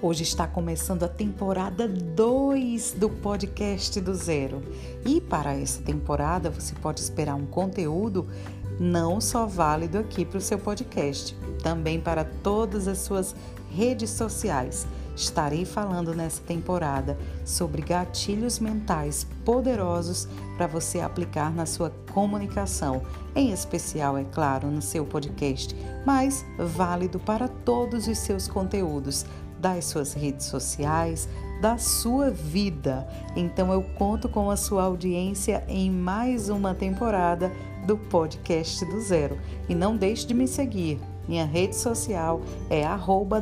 Hoje está começando a temporada 2 do podcast do Zero. E para essa temporada você pode esperar um conteúdo não só válido aqui para o seu podcast, também para todas as suas redes sociais. Estarei falando nessa temporada sobre gatilhos mentais poderosos para você aplicar na sua comunicação, em especial, é claro, no seu podcast, mas válido para todos os seus conteúdos das suas redes sociais, da sua vida. Então eu conto com a sua audiência em mais uma temporada do podcast do Zero. E não deixe de me seguir. Minha rede social é arroba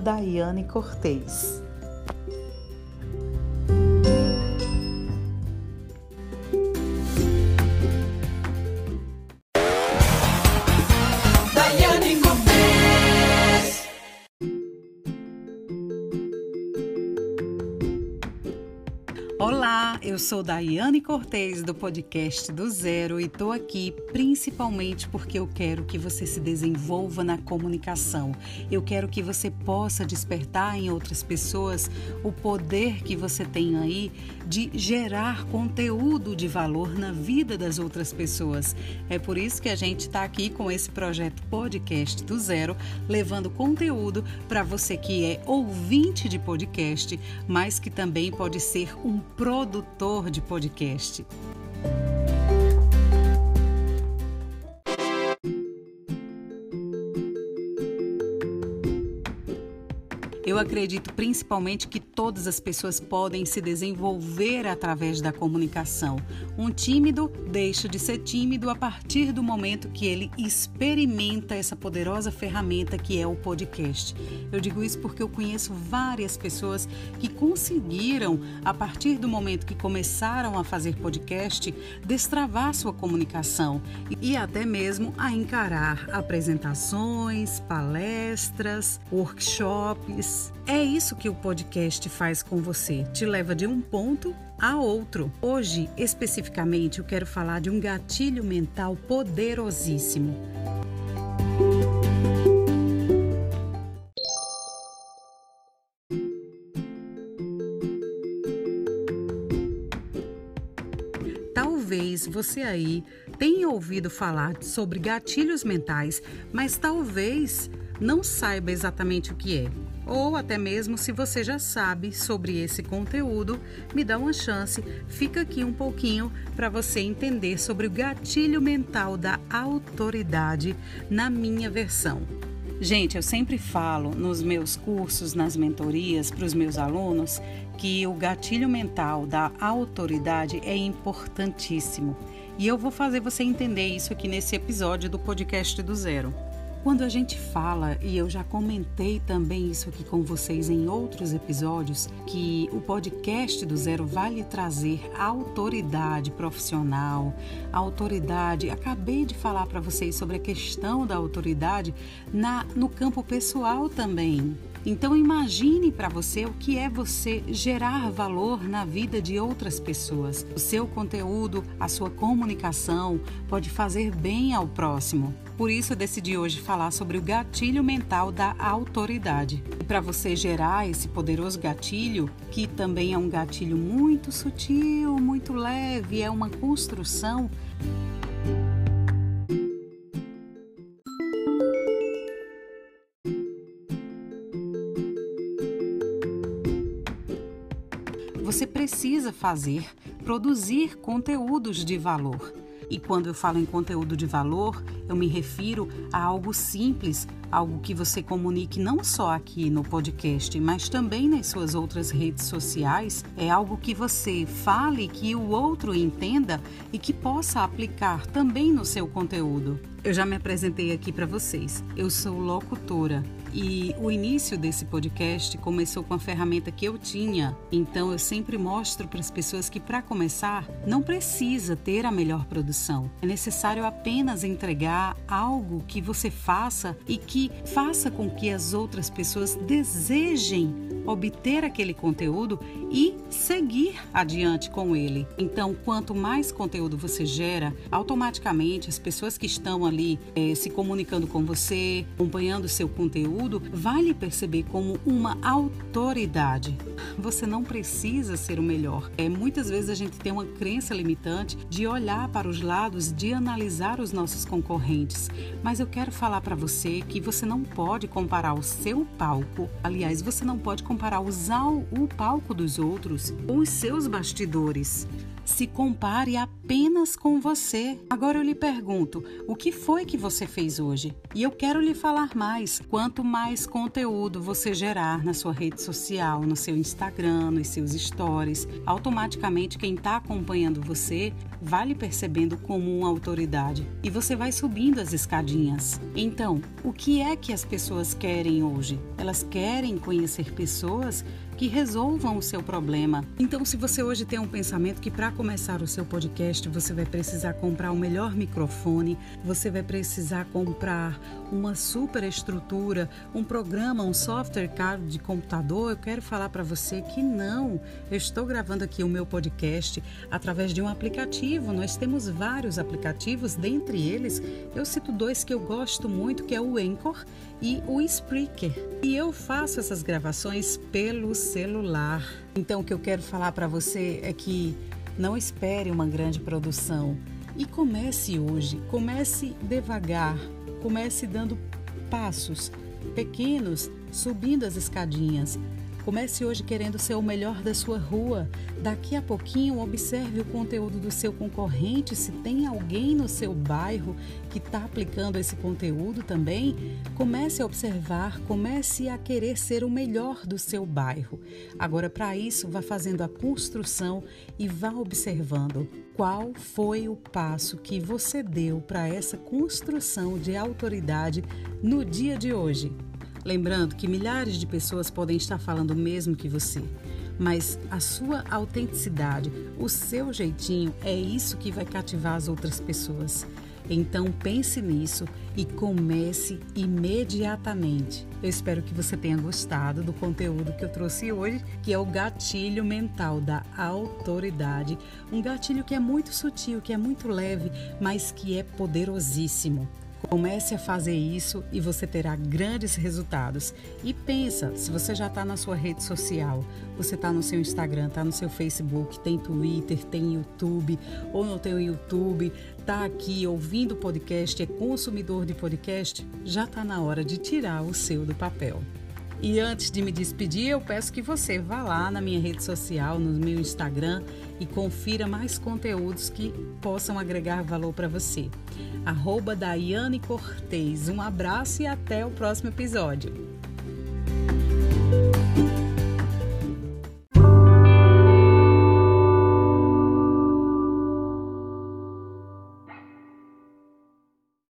eu sou Daiane Cortez do podcast do Zero e estou aqui principalmente porque eu quero que você se desenvolva na comunicação. Eu quero que você possa despertar em outras pessoas o poder que você tem aí de gerar conteúdo de valor na vida das outras pessoas. É por isso que a gente está aqui com esse projeto podcast do Zero, levando conteúdo para você que é ouvinte de podcast, mas que também pode ser um produtor de podcast. Eu acredito principalmente que todas as pessoas podem se desenvolver através da comunicação. Um tímido deixa de ser tímido a partir do momento que ele experimenta essa poderosa ferramenta que é o podcast. Eu digo isso porque eu conheço várias pessoas que conseguiram, a partir do momento que começaram a fazer podcast, destravar sua comunicação e até mesmo a encarar apresentações, palestras, workshops é isso que o podcast faz com você, te leva de um ponto a outro. Hoje, especificamente, eu quero falar de um gatilho mental poderosíssimo. Talvez você aí tenha ouvido falar sobre gatilhos mentais, mas talvez não saiba exatamente o que é ou até mesmo se você já sabe sobre esse conteúdo, me dá uma chance, fica aqui um pouquinho para você entender sobre o gatilho mental da autoridade na minha versão. Gente, eu sempre falo nos meus cursos, nas mentorias para os meus alunos que o gatilho mental da autoridade é importantíssimo. E eu vou fazer você entender isso aqui nesse episódio do podcast do Zero. Quando a gente fala, e eu já comentei também isso aqui com vocês em outros episódios, que o podcast do Zero vai lhe trazer autoridade profissional, autoridade. Acabei de falar para vocês sobre a questão da autoridade na, no campo pessoal também. Então imagine para você o que é você gerar valor na vida de outras pessoas. O seu conteúdo, a sua comunicação pode fazer bem ao próximo. Por isso eu decidi hoje falar sobre o gatilho mental da autoridade. Para você gerar esse poderoso gatilho, que também é um gatilho muito sutil, muito leve, é uma construção você precisa fazer, produzir conteúdos de valor. E quando eu falo em conteúdo de valor, eu me refiro a algo simples, algo que você comunique não só aqui no podcast, mas também nas suas outras redes sociais. É algo que você fale, que o outro entenda e que possa aplicar também no seu conteúdo. Eu já me apresentei aqui para vocês. Eu sou locutora e o início desse podcast começou com a ferramenta que eu tinha. Então eu sempre mostro para as pessoas que para começar não precisa ter a melhor produção. É necessário apenas entregar algo que você faça e que faça com que as outras pessoas desejem obter aquele conteúdo e seguir adiante com ele. Então, quanto mais conteúdo você gera, automaticamente as pessoas que estão ali é, se comunicando com você, acompanhando o seu conteúdo, vai lhe perceber como uma autoridade. Você não precisa ser o melhor. É, muitas vezes a gente tem uma crença limitante de olhar para os lados, de analisar os nossos concorrentes. Mas eu quero falar para você que você não pode comparar o seu palco, aliás, você não pode comparar usar o palco dos outros com os seus bastidores se compare apenas com você. Agora eu lhe pergunto: o que foi que você fez hoje? E eu quero lhe falar mais. Quanto mais conteúdo você gerar na sua rede social, no seu Instagram, nos seus stories, automaticamente quem está acompanhando você vai lhe percebendo como uma autoridade e você vai subindo as escadinhas. Então, o que é que as pessoas querem hoje? Elas querem conhecer pessoas que resolvam o seu problema. Então, se você hoje tem um pensamento que para começar o seu podcast você vai precisar comprar o melhor microfone, você vai precisar comprar uma super estrutura, um programa, um software caro de computador, eu quero falar para você que não. Eu estou gravando aqui o meu podcast através de um aplicativo. Nós temos vários aplicativos, dentre eles eu cito dois que eu gosto muito, que é o Anchor e o Spreaker. E eu faço essas gravações pelo celular. Então o que eu quero falar para você é que não espere uma grande produção e comece hoje, comece devagar, comece dando passos pequenos, subindo as escadinhas. Comece hoje querendo ser o melhor da sua rua. Daqui a pouquinho, observe o conteúdo do seu concorrente. Se tem alguém no seu bairro que está aplicando esse conteúdo também, comece a observar, comece a querer ser o melhor do seu bairro. Agora, para isso, vá fazendo a construção e vá observando qual foi o passo que você deu para essa construção de autoridade no dia de hoje. Lembrando que milhares de pessoas podem estar falando o mesmo que você, mas a sua autenticidade, o seu jeitinho é isso que vai cativar as outras pessoas. Então pense nisso e comece imediatamente. Eu espero que você tenha gostado do conteúdo que eu trouxe hoje, que é o gatilho mental da autoridade. Um gatilho que é muito sutil, que é muito leve, mas que é poderosíssimo. Comece a fazer isso e você terá grandes resultados. E pensa, se você já está na sua rede social, você está no seu Instagram, está no seu Facebook, tem Twitter, tem YouTube, ou não tem o YouTube, está aqui ouvindo podcast, é consumidor de podcast, já está na hora de tirar o seu do papel. E antes de me despedir, eu peço que você vá lá na minha rede social, no meu Instagram e confira mais conteúdos que possam agregar valor para você. Arroba Daiane Cortez. Um abraço e até o próximo episódio.